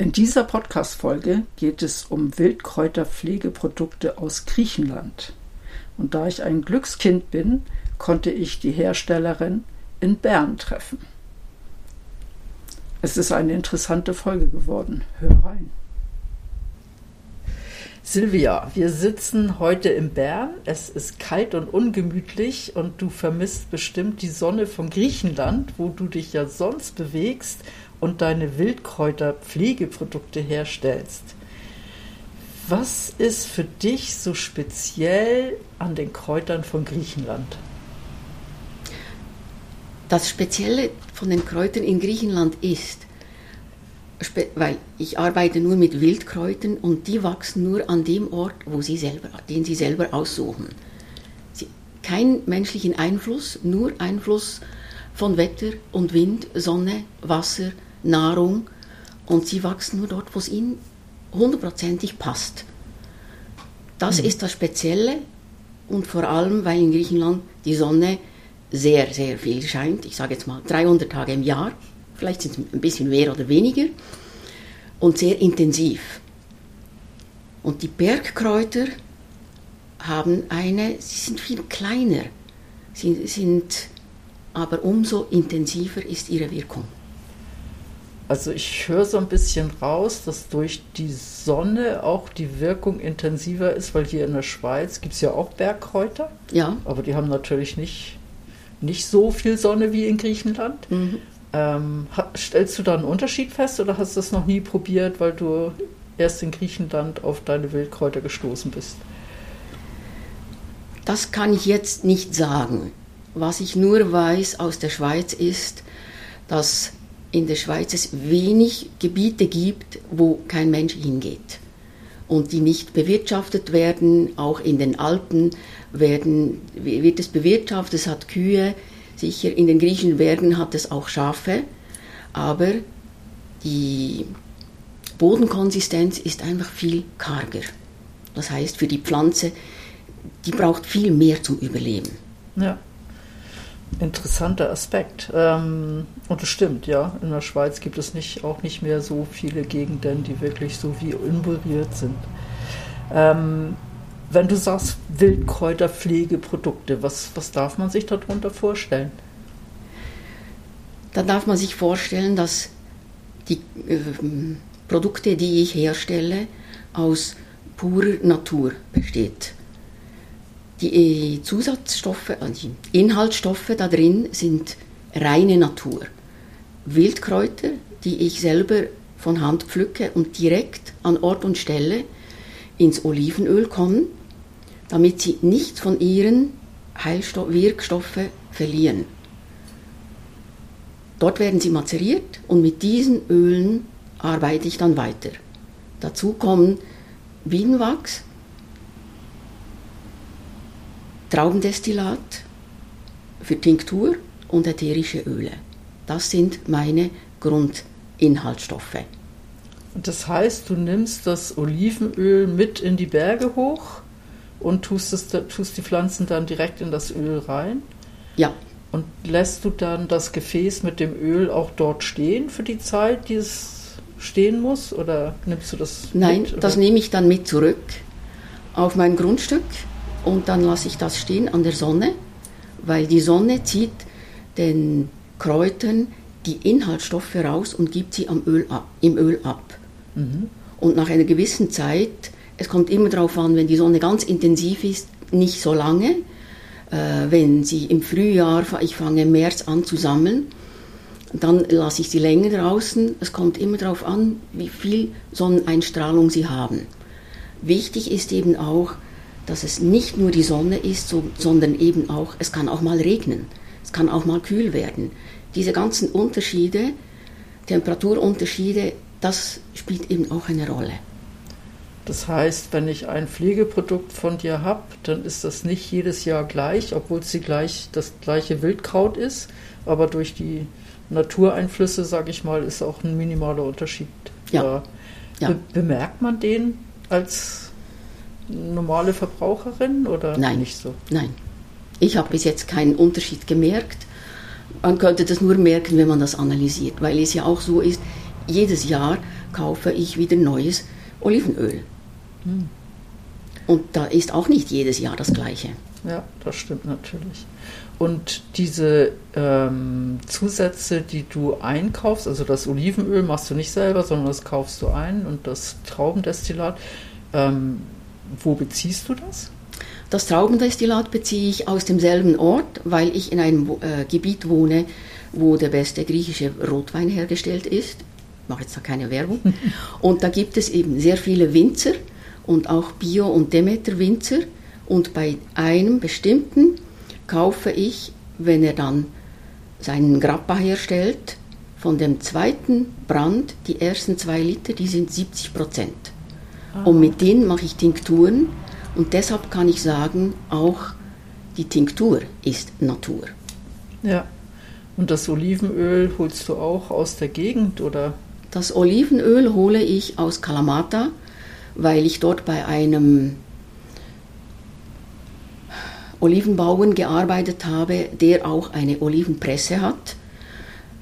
In dieser Podcast-Folge geht es um Wildkräuterpflegeprodukte aus Griechenland. Und da ich ein Glückskind bin, konnte ich die Herstellerin in Bern treffen. Es ist eine interessante Folge geworden. Hör rein. Silvia, wir sitzen heute in Bern. Es ist kalt und ungemütlich und du vermisst bestimmt die Sonne von Griechenland, wo du dich ja sonst bewegst und deine Wildkräuterpflegeprodukte herstellst. Was ist für dich so speziell an den Kräutern von Griechenland? Das Spezielle von den Kräutern in Griechenland ist, weil ich arbeite nur mit Wildkräutern und die wachsen nur an dem Ort, wo sie selber, den sie selber aussuchen. Sie, kein menschlichen Einfluss, nur Einfluss von Wetter und Wind, Sonne, Wasser, Nahrung und sie wachsen nur dort, wo es ihnen hundertprozentig passt. Das mhm. ist das Spezielle und vor allem, weil in Griechenland die Sonne sehr, sehr viel scheint. Ich sage jetzt mal 300 Tage im Jahr, vielleicht sind es ein bisschen mehr oder weniger und sehr intensiv. Und die Bergkräuter haben eine, sie sind viel kleiner, sie sind aber umso intensiver ist ihre Wirkung. Also ich höre so ein bisschen raus, dass durch die Sonne auch die Wirkung intensiver ist, weil hier in der Schweiz gibt es ja auch Bergkräuter. Ja. Aber die haben natürlich nicht, nicht so viel Sonne wie in Griechenland. Mhm. Ähm, stellst du da einen Unterschied fest oder hast du das noch nie probiert, weil du erst in Griechenland auf deine Wildkräuter gestoßen bist? Das kann ich jetzt nicht sagen. Was ich nur weiß aus der Schweiz ist, dass in der Schweiz es wenig Gebiete gibt, wo kein Mensch hingeht und die nicht bewirtschaftet werden. Auch in den Alpen werden, wird es bewirtschaftet, es hat Kühe, sicher in den griechischen Bergen hat es auch Schafe, aber die Bodenkonsistenz ist einfach viel karger. Das heißt, für die Pflanze, die braucht viel mehr zum Überleben. Ja interessanter Aspekt. Ähm, und es stimmt, ja. In der Schweiz gibt es nicht, auch nicht mehr so viele Gegenden, die wirklich so wie involviert sind. Ähm, wenn du sagst Wildkräuterpflegeprodukte, was, was darf man sich darunter vorstellen? Da darf man sich vorstellen, dass die äh, Produkte, die ich herstelle, aus purer Natur besteht. Die äh, Zusatzstoffe, also die Inhaltsstoffe da drin sind reine Natur. Wildkräuter, die ich selber von Hand pflücke und direkt an Ort und Stelle ins Olivenöl kommen, damit sie nicht von ihren Heilstoff Wirkstoffe verlieren. Dort werden sie mazeriert und mit diesen Ölen arbeite ich dann weiter. Dazu kommen Bienenwachs, Traubendestillat für Tinktur und ätherische Öle. Das sind meine Grundinhaltsstoffe. Das heißt, du nimmst das Olivenöl mit in die Berge hoch und tust, es, tust die Pflanzen dann direkt in das Öl rein? Ja. Und lässt du dann das Gefäß mit dem Öl auch dort stehen für die Zeit, die es stehen muss? Oder nimmst du das Nein, mit, das nehme ich dann mit zurück auf mein Grundstück und dann lasse ich das stehen an der Sonne, weil die Sonne zieht den Kräutern die Inhaltsstoffe raus und gibt sie am Öl ab, im Öl ab. Mhm. Und nach einer gewissen Zeit, es kommt immer darauf an, wenn die Sonne ganz intensiv ist, nicht so lange. Äh, wenn sie im Frühjahr, ich fange im März an zu sammeln, dann lasse ich sie länger draußen. Es kommt immer darauf an, wie viel Sonneneinstrahlung sie haben. Wichtig ist eben auch, dass es nicht nur die Sonne ist, so, sondern eben auch, es kann auch mal regnen, es kann auch mal kühl werden. Diese ganzen Unterschiede, Temperaturunterschiede das spielt eben auch eine Rolle. Das heißt, wenn ich ein Pflegeprodukt von dir habe, dann ist das nicht jedes Jahr gleich, obwohl es gleich, das gleiche Wildkraut ist, aber durch die Natureinflüsse, sage ich mal, ist auch ein minimaler Unterschied ja. da. Ja. Be bemerkt man den als normale Verbraucherin oder Nein. nicht so? Nein. Ich habe bis jetzt keinen Unterschied gemerkt. Man könnte das nur merken, wenn man das analysiert, weil es ja auch so ist, jedes Jahr kaufe ich wieder neues Olivenöl. Hm. Und da ist auch nicht jedes Jahr das gleiche. Ja, das stimmt natürlich. Und diese ähm, Zusätze, die du einkaufst, also das Olivenöl machst du nicht selber, sondern das kaufst du ein und das Traubendestillat, ähm, wo beziehst du das? Das Traubendestillat beziehe ich aus demselben Ort, weil ich in einem äh, Gebiet wohne, wo der beste griechische Rotwein hergestellt ist. Ich mache jetzt da keine Werbung. Und da gibt es eben sehr viele Winzer und auch Bio- und Demeter-Winzer. Und bei einem bestimmten kaufe ich, wenn er dann seinen Grappa herstellt, von dem zweiten Brand, die ersten zwei Liter, die sind 70 Prozent. Und mit denen mache ich Tinkturen. Und deshalb kann ich sagen, auch die Tinktur ist Natur. Ja. Und das Olivenöl holst du auch aus der Gegend oder? Das Olivenöl hole ich aus Kalamata, weil ich dort bei einem Olivenbauern gearbeitet habe, der auch eine Olivenpresse hat.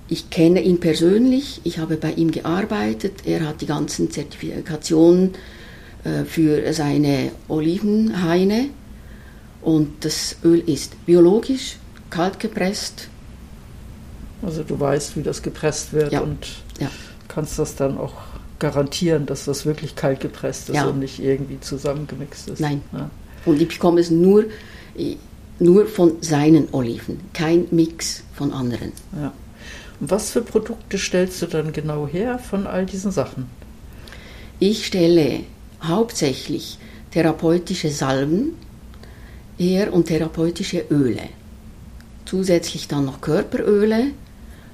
Ich kenne ihn persönlich, ich habe bei ihm gearbeitet, er hat die ganzen Zertifikationen für seine Olivenhaine und das Öl ist biologisch, kalt gepresst. Also du weißt, wie das gepresst wird Ja. und Ja. kannst das dann auch garantieren, dass das wirklich kalt gepresst ist Ja. und nicht irgendwie zusammengemixt ist. Nein. Und ich bekomme es nur, nur von seinen Oliven, kein Mix von anderen. Ja. Und was für Produkte stellst du dann genau her von all diesen Sachen? Ich stelle hauptsächlich therapeutische Salben her und therapeutische Öle. Zusätzlich dann noch Körperöle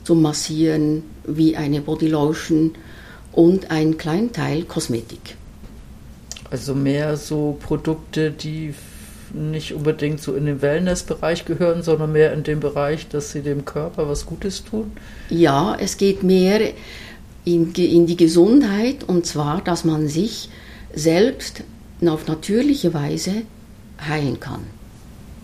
zum Massieren wie eine Bodylotion und einen kleinen Teil Kosmetik. Also mehr so Produkte, die nicht unbedingt so in den Wellnessbereich gehören, sondern mehr in dem Bereich, dass sie dem Körper was Gutes tun. Ja, es geht mehr in, in die Gesundheit und zwar, dass man sich selbst auf natürliche Weise heilen kann.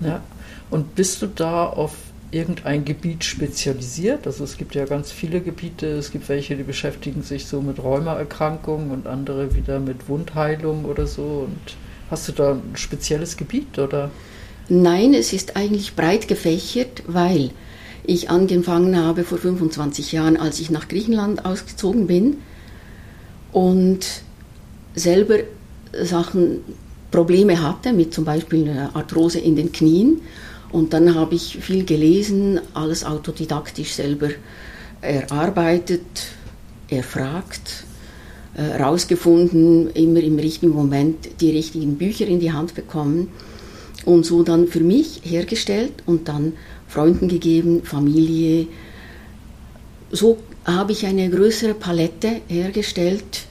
Ja. Und bist du da auf irgendein Gebiet spezialisiert? Also es gibt ja ganz viele Gebiete. Es gibt welche, die beschäftigen sich so mit Rheumaerkrankungen und andere wieder mit Wundheilung oder so. Und hast du da ein spezielles Gebiet oder? Nein, es ist eigentlich breit gefächert, weil ich angefangen habe vor 25 Jahren, als ich nach Griechenland ausgezogen bin und selber Sachen, Probleme hatte, mit zum Beispiel einer Arthrose in den Knien. Und dann habe ich viel gelesen, alles autodidaktisch selber erarbeitet, erfragt, herausgefunden, immer im richtigen Moment die richtigen Bücher in die Hand bekommen und so dann für mich hergestellt und dann Freunden gegeben, Familie. So habe ich eine größere Palette hergestellt,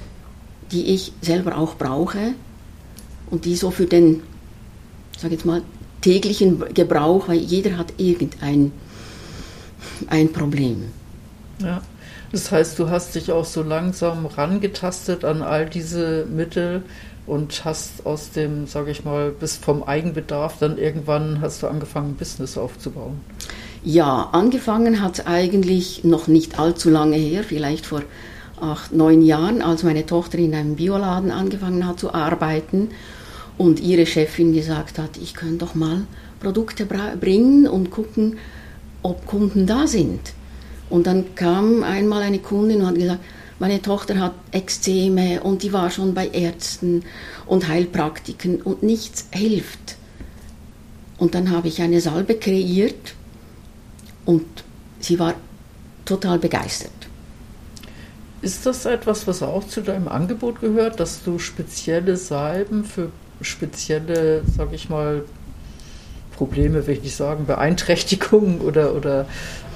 die ich selber auch brauche und die so für den, sag jetzt mal, täglichen Gebrauch, weil jeder hat irgendein ein Problem. Ja. Das heißt, du hast dich auch so langsam rangetastet an all diese Mittel und hast aus dem, sage ich mal, bis vom Eigenbedarf dann irgendwann hast du angefangen, ein Business aufzubauen. Ja, angefangen hat es eigentlich noch nicht allzu lange her, vielleicht vor acht, neun Jahren, als meine Tochter in einem Bioladen angefangen hat zu arbeiten und ihre Chefin gesagt hat, ich könnte doch mal Produkte bringen und gucken, ob Kunden da sind. Und dann kam einmal eine Kundin und hat gesagt, meine Tochter hat Ekzeme und die war schon bei Ärzten und Heilpraktiken und nichts hilft. Und dann habe ich eine Salbe kreiert und sie war total begeistert. Ist das etwas, was auch zu deinem Angebot gehört, dass du spezielle Salben für spezielle, sage ich mal, Probleme, will ich nicht sagen, Beeinträchtigungen oder, oder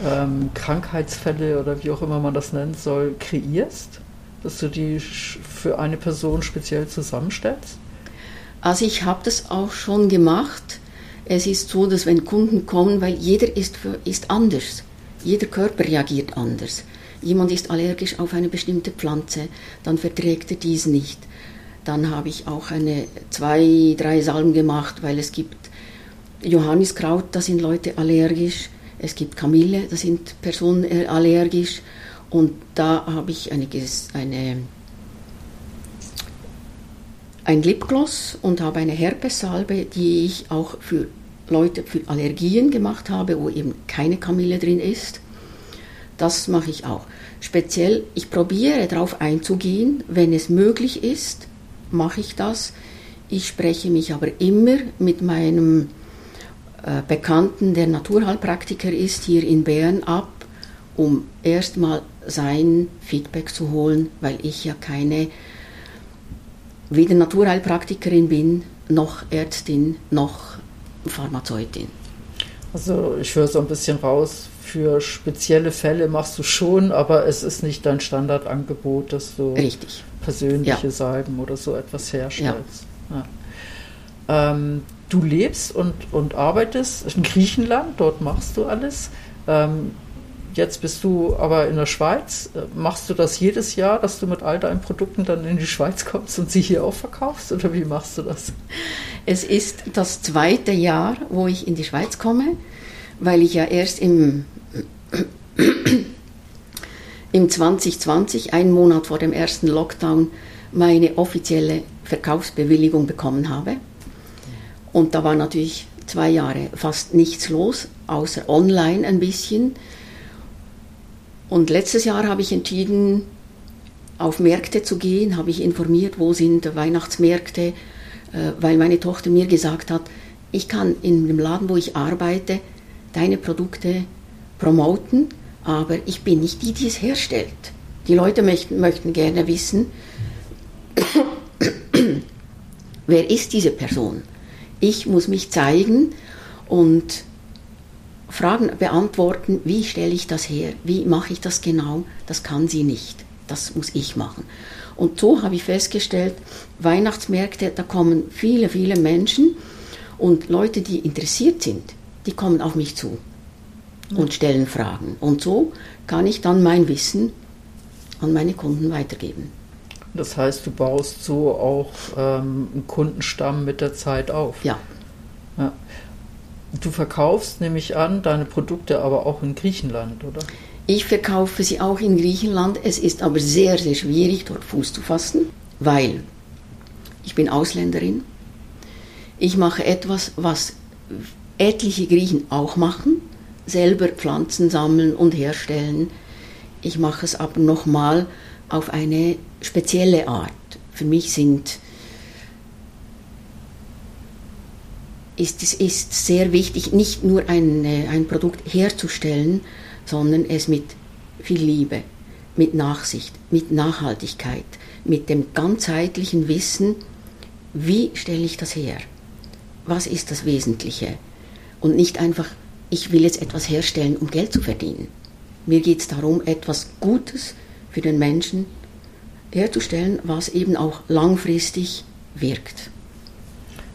ähm, Krankheitsfälle oder wie auch immer man das nennen soll, kreierst? dass du die für eine Person speziell zusammenstellst? Also ich habe das auch schon gemacht. Es ist so, dass wenn Kunden kommen, weil jeder ist, ist anders, jeder Körper reagiert anders. Jemand ist allergisch auf eine bestimmte Pflanze, dann verträgt er dies nicht. Dann habe ich auch eine zwei, drei Salben gemacht, weil es gibt Johanniskraut, da sind Leute allergisch. Es gibt Kamille, da sind Personen äh, allergisch. Und da habe ich eine, eine, ein Lipgloss und habe eine Herpessalbe, die ich auch für Leute für Allergien gemacht habe, wo eben keine Kamille drin ist. Das mache ich auch. Speziell, ich probiere darauf einzugehen, wenn es möglich ist, mache ich das. Ich spreche mich aber immer mit meinem äh, Bekannten, der Naturheilpraktiker ist, hier in Bern ab, um erstmal sein Feedback zu holen, weil ich ja keine weder Naturheilpraktikerin bin, noch Ärztin, noch Pharmazeutin. Also ich höre so ein bisschen raus, für spezielle Fälle machst du schon, aber es ist nicht dein Standardangebot, dass du Richtig. persönliche ja. Salben oder so etwas herstellst. Ja. Ja. Ähm, du lebst und, und arbeitest in Griechenland, dort machst du alles. Ähm, jetzt bist du aber in der Schweiz. Machst du das jedes Jahr, dass du mit all deinen Produkten dann in die Schweiz kommst und sie hier auch verkaufst? Oder wie machst du das? Es ist das zweite Jahr, wo ich in die Schweiz komme, weil ich ja erst im, im 2020, einen Monat vor dem ersten Lockdown, meine offizielle Verkaufsbewilligung bekommen habe. Und da war natürlich zwei Jahre fast nichts los, außer online ein bisschen. Und letztes Jahr habe ich entschieden, auf Märkte zu gehen, habe ich informiert, wo sind Weihnachtsmärkte, äh, weil meine Tochter mir gesagt hat, ich kann in dem Laden, wo ich arbeite, deine Produkte promoten, aber ich bin nicht die, die es herstellt. Die Leute möchten, möchten gerne wissen, wer ist diese Person? Ich muss mich zeigen und Fragen beantworten, wie stelle ich das her, wie mache ich das genau, das kann sie nicht, das muss ich machen. Und so habe ich festgestellt, Weihnachtsmärkte, da kommen viele, viele Menschen und Leute, die interessiert sind, die kommen auf mich zu und stellen Fragen. Und so kann ich dann mein Wissen an meine Kunden weitergeben. Das heißt, du baust so auch ähm, einen Kundenstamm mit der Zeit auf. Ja. ja. Du verkaufst, nehme ich an, deine Produkte aber auch in Griechenland, oder? Ich verkaufe sie auch in Griechenland. Es ist aber sehr, sehr schwierig, dort Fuß zu fassen, weil ich bin Ausländerin. Ich mache etwas, was etliche Griechen auch machen, selber Pflanzen sammeln und herstellen. Ich mache es aber nochmal auf eine spezielle Art. Für mich sind, ist es ist sehr wichtig, nicht nur ein, ein Produkt herzustellen, sondern es mit viel Liebe, mit Nachsicht, mit Nachhaltigkeit, mit dem ganzheitlichen Wissen, wie stelle ich das her? Was ist das Wesentliche? Und nicht einfach, ich will jetzt etwas herstellen, um Geld zu verdienen. Mir geht es darum, etwas Gutes für den Menschen herzustellen, was eben auch langfristig wirkt.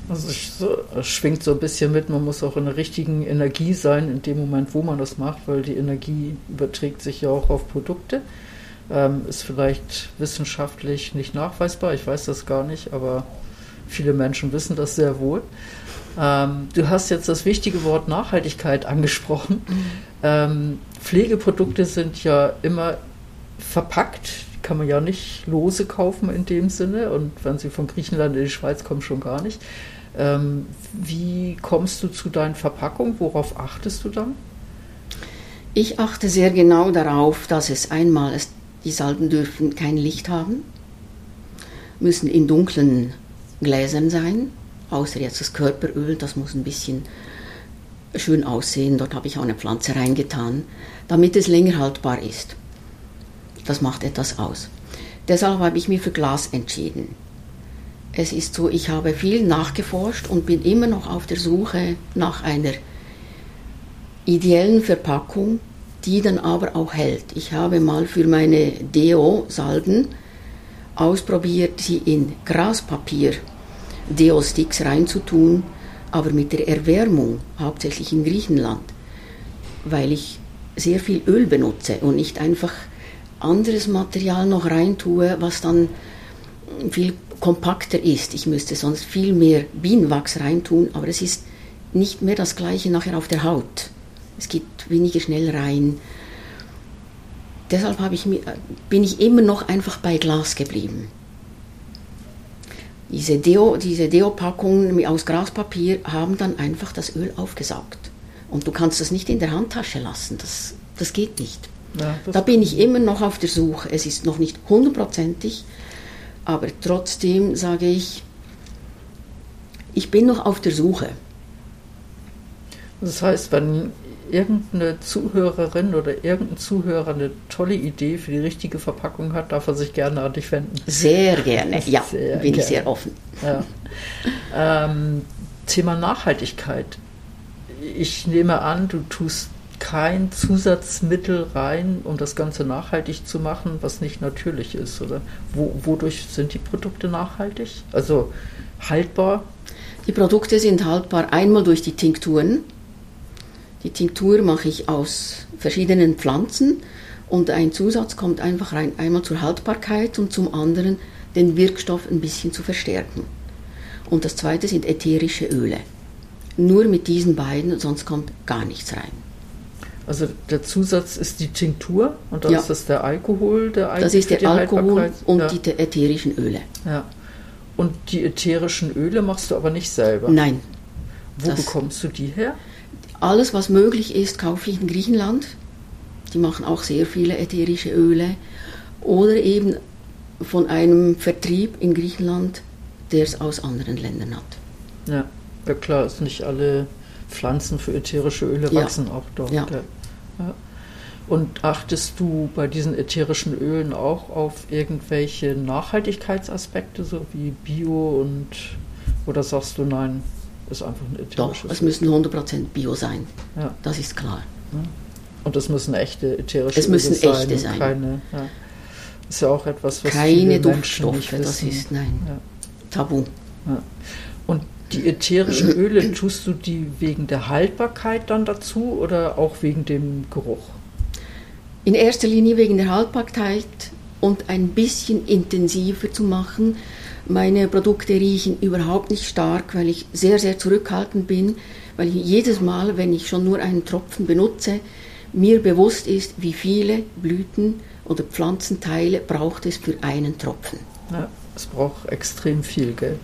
Also es schwingt so ein bisschen mit, man muss auch in der richtigen Energie sein in dem Moment, wo man das macht, weil die Energie überträgt sich ja auch auf Produkte. Ähm, ist vielleicht wissenschaftlich nicht nachweisbar, ich weiß das gar nicht, aber viele Menschen wissen das sehr wohl. Ähm, du hast jetzt das wichtige Wort Nachhaltigkeit angesprochen. Mhm. Ähm, Pflegeprodukte sind ja immer verpackt, kann man ja nicht lose kaufen in dem Sinne und wenn sie von Griechenland in die Schweiz kommen, schon gar nicht. Ähm, wie kommst du zu deinen Verpackungen? Worauf achtest du dann? Ich achte sehr genau darauf, dass es einmal, es, die Salben dürfen kein Licht haben, müssen in dunklen Gläsern sein, außer jetzt das Körperöl, das muss ein bisschen schön aussehen. Dort habe ich auch eine Pflanze reingetan, damit es länger haltbar ist. Das macht etwas aus. Deshalb habe ich mich für Glas entschieden. Es ist so, ich habe viel nachgeforscht und bin immer noch auf der Suche nach einer ideellen Verpackung, die dann aber auch hält. Ich habe mal für meine Deo-Salben ausprobiert, sie in Graspapier Deosticks reinzutun, aber mit der Erwärmung, hauptsächlich in Griechenland, weil ich sehr viel Öl benutze und nicht einfach anderes Material noch reintue, was dann viel kompakter ist. Ich müsste sonst viel mehr Bienenwachs reintun, aber es ist nicht mehr das gleiche nachher auf der Haut. Es geht weniger schnell rein. Deshalb ich bin ich immer noch einfach bei Glas geblieben. Diese Deo, diese Deo-Packungen aus Graspapier haben dann einfach das Öl aufgesaugt. Und du kannst das nicht in der Handtasche lassen. Das, das geht nicht. Ja, das da bin ich immer noch auf der Suche. Es ist noch nicht hundertprozentig, aber trotzdem sage ich, ich bin noch auf der Suche. Das heißt, wenn irgendeine Zuhörerin oder irgendein Zuhörer eine tolle Idee für die richtige Verpackung hat, darf er sich gerne an dich wenden. Sehr gerne, ja, sehr bin gerne. ich sehr offen. Ja. Ähm, Thema Nachhaltigkeit. Ich nehme an, du tust kein Zusatzmittel rein, um das Ganze nachhaltig zu machen, was nicht natürlich ist, oder? Wo, wodurch sind die Produkte nachhaltig? Also haltbar? Die Produkte sind haltbar einmal durch die Tinkturen. Die Tinktur mache ich aus verschiedenen Pflanzen und ein Zusatz kommt einfach rein, einmal zur Haltbarkeit und zum anderen den Wirkstoff ein bisschen zu verstärken. Und das zweite sind ätherische Öle. Nur mit diesen beiden, sonst kommt gar nichts rein. Also der Zusatz ist die Tinktur und dann ja. ist das der Alkohol, der Das ist der Alkohol und ja. die ätherischen Öle. Ja. Und die ätherischen Öle machst du aber nicht selber? Nein. Wo bekommst du die her? Alles, was möglich ist, kaufe ich in Griechenland. Die machen auch sehr viele ätherische Öle. Oder eben von einem Vertrieb in Griechenland, der es aus anderen Ländern hat. Ja, ja klar, ist nicht alle Pflanzen für ätherische Öle wachsen ja. auch dort. Ja. Ja. Und achtest du bei diesen ätherischen Ölen auch auf irgendwelche Nachhaltigkeitsaspekte, so wie Bio und oder sagst du nein, ist einfach ein ätherisches Doch, es müssen 100% Bio sein. Ja. Das ist klar. Und es müssen echte ätherische es müssen Öle echte sein. Keine, ja. Ist ja auch etwas, was Keine Duftstoffe, das ist nein. Tabu. Und die ätherischen Öle, tust du die wegen der Haltbarkeit dann dazu oder auch wegen dem Geruch? In erster Linie wegen der Haltbarkeit und ein bisschen intensiver zu machen. Meine Produkte riechen überhaupt nicht stark, weil ich sehr, sehr zurückhaltend bin, weil ich jedes Mal, wenn ich schon nur einen Tropfen benutze, mir bewusst ist, wie viele Blüten oder Pflanzenteile braucht es für einen Tropfen. Ja, es braucht extrem viel, gell?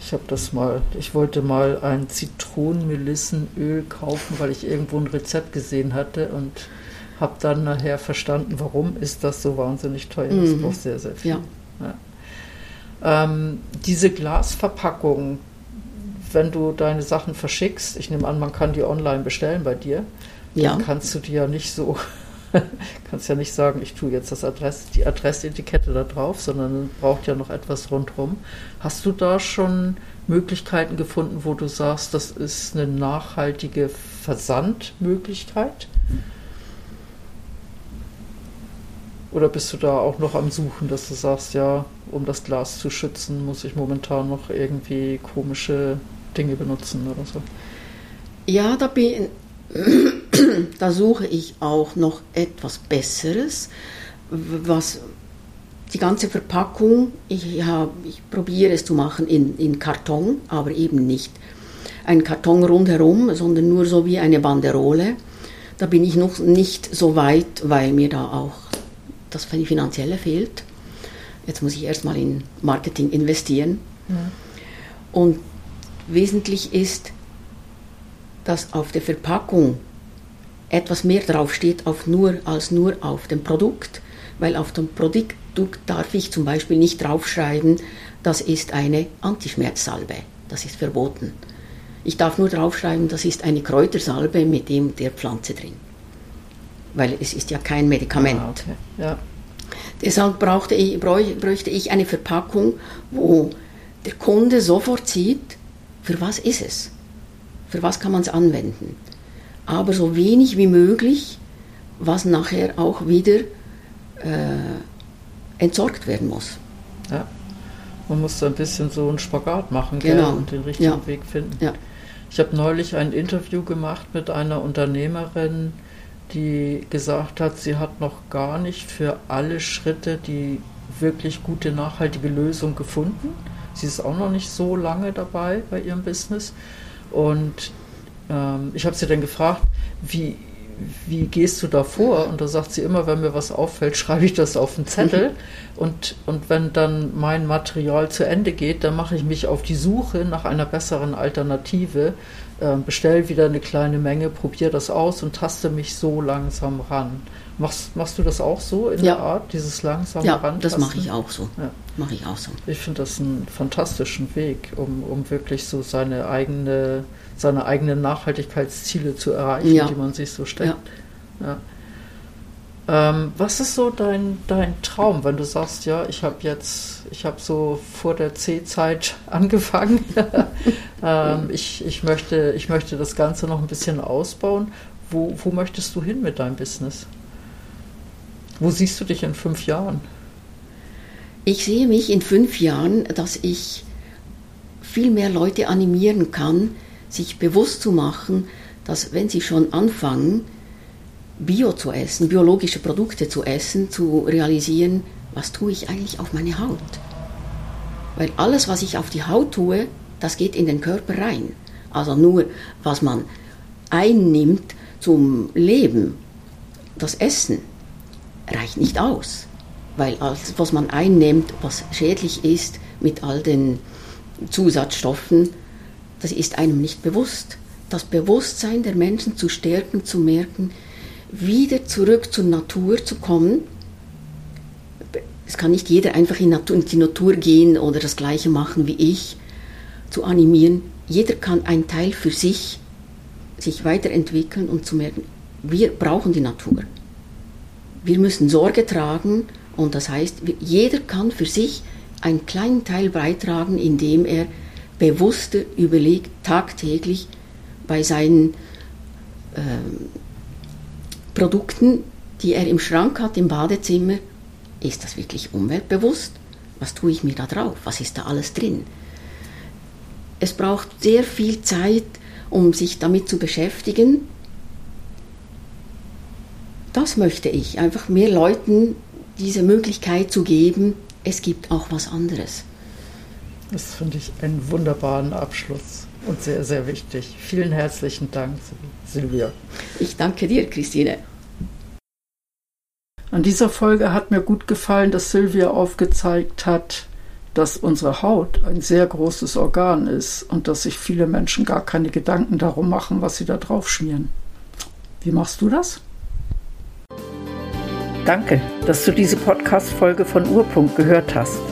Ich habe das mal, ich wollte mal ein Zitronenmelissenöl kaufen, weil ich irgendwo ein Rezept gesehen hatte und habe dann nachher verstanden, warum ist das so wahnsinnig teuer. Das mhm. braucht sehr, sehr viel. Ja. Ja. Ähm, diese Glasverpackung, wenn du deine Sachen verschickst, ich nehme an, man kann die online bestellen bei dir, ja. dann kannst du die ja nicht so kannst ja nicht sagen, ich tue jetzt das Adress, die Adressetikette da drauf, sondern braucht ja noch etwas rundherum. Hast du da schon Möglichkeiten gefunden, wo du sagst, das ist eine nachhaltige Versandmöglichkeit? Oder bist du da auch noch am Suchen, dass du sagst, ja, um das Glas zu schützen, muss ich momentan noch irgendwie komische Dinge benutzen oder so? Ja, da bin, da suche ich auch noch etwas Besseres, was die ganze Verpackung, ich, hab, ich probiere es zu machen in, in Karton, aber eben nicht ein Karton rundherum, sondern nur so wie eine Banderole. Da bin ich noch nicht so weit, weil mir da auch das Finanzielle fehlt. Jetzt muss ich erstmal in Marketing investieren. Ja. Und wesentlich ist, dass auf der Verpackung etwas mehr draufsteht auf nur, als nur auf dem Produkt, weil auf dem Produkt darf ich zum Beispiel nicht draufschreiben, das ist eine Antischmerzsalbe. Das ist verboten. Ich darf nur draufschreiben, das ist eine Kräutersalbe mit dem der Pflanze drin. Weil es ist ja kein Medikament. Ah, okay. ja. Deshalb brauchte ich, bräuchte ich eine Verpackung, wo der Kunde sofort sieht, für was ist es für was kann man es anwenden. Aber so wenig wie möglich, was nachher auch wieder äh, entsorgt werden muss. Ja. Man muss da ein bisschen so einen Spagat machen genau. und den richtigen ja. Weg finden. Ja. Ich habe neulich ein Interview gemacht mit einer Unternehmerin, die gesagt hat, sie hat noch gar nicht für alle Schritte die wirklich gute, nachhaltige Lösung gefunden. Sie ist auch noch nicht so lange dabei bei ihrem Business. Und ähm, ich habe sie dann gefragt, wie, wie gehst du da vor? Und da sagt sie immer, wenn mir was auffällt, schreibe ich das auf einen Zettel. Und, und wenn dann mein Material zu Ende geht, dann mache ich mich auf die Suche nach einer besseren Alternative, äh, bestelle wieder eine kleine Menge, probiere das aus und taste mich so langsam ran. Machst, machst du das auch so in ja. der Art, dieses langsame Ja, Rantasten? das mache ich auch so. Ja. Mache ich auch so. Ich finde das einen fantastischen Weg, um, um wirklich so seine eigene seine eigenen Nachhaltigkeitsziele zu erreichen, ja. die man sich so steckt. Ja. Ähm, was ist so dein, dein Traum, wenn du sagst, ja, ich habe jetzt, ich habe so vor der C-Zeit angefangen, ähm, ich, ich, möchte, ich möchte das Ganze noch ein bisschen ausbauen. Wo, wo möchtest du hin mit deinem Business? Wo siehst du dich in fünf Jahren? Ich sehe mich in fünf Jahren, dass ich viel mehr Leute animieren kann, sich bewusst zu machen, dass wenn sie schon anfangen, Bio zu essen, biologische Produkte zu essen, zu realisieren, was tue ich eigentlich auf meine Haut? Weil alles, was ich auf die Haut tue, das geht in den Körper rein. Also nur, was man einnimmt zum Leben, das Essen, reicht nicht aus. Weil alles, was man einnimmt, was schädlich ist, mit all den Zusatzstoffen, das ist einem nicht bewusst. Das Bewusstsein der Menschen zu stärken, zu merken, wieder zurück zur Natur zu kommen. Es kann nicht jeder einfach in, die Natur gehen oder das Gleiche machen wie ich, zu animieren. Jeder kann einen Teil für sich sich weiterentwickeln und zu merken, wir brauchen die Natur. Wir müssen Sorge tragen und das heißt, jeder kann für sich einen kleinen Teil beitragen, indem er bewusster überlegt, tagtäglich bei seinen äh, Produkten, die er im Schrank hat, im Badezimmer, ist das wirklich umweltbewusst? Was tue ich mir da drauf? Was ist da alles drin? Es braucht sehr viel Zeit, um sich damit zu beschäftigen. Das möchte ich, einfach mehr Leuten diese Möglichkeit zu geben, es gibt auch was anderes. Das finde ich einen wunderbaren Abschluss und sehr, sehr wichtig. Vielen herzlichen Dank, Silvia. Ich danke dir, Christine. An dieser Folge hat mir gut gefallen, dass Silvia aufgezeigt hat, dass unsere Haut ein sehr großes Organ ist und dass sich viele Menschen gar keine Gedanken darum machen, was sie da drauf schmieren. Wie machst du das? Danke, dass du diese Podcast-Folge von Urpunkt gehört hast.